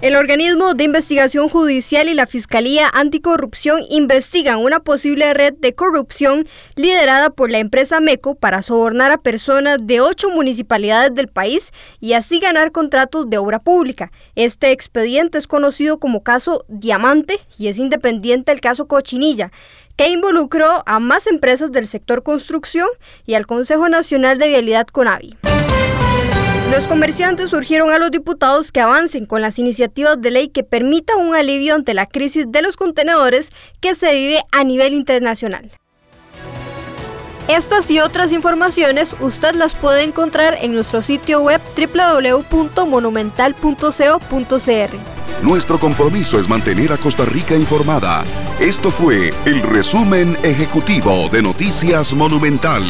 El organismo de investigación judicial y la Fiscalía Anticorrupción investigan una posible red de corrupción liderada por la empresa MECO para sobornar a personas de ocho municipalidades del país y así ganar contratos de obra pública. Este expediente es conocido como caso Diamante y es independiente del caso Cochinilla que involucró a más empresas del sector construcción y al Consejo Nacional de Vialidad CONAVI. Los comerciantes surgieron a los diputados que avancen con las iniciativas de ley que permitan un alivio ante la crisis de los contenedores que se vive a nivel internacional. Estas y otras informaciones usted las puede encontrar en nuestro sitio web www.monumental.co.cr. Nuestro compromiso es mantener a Costa Rica informada. Esto fue el resumen ejecutivo de Noticias Monumental.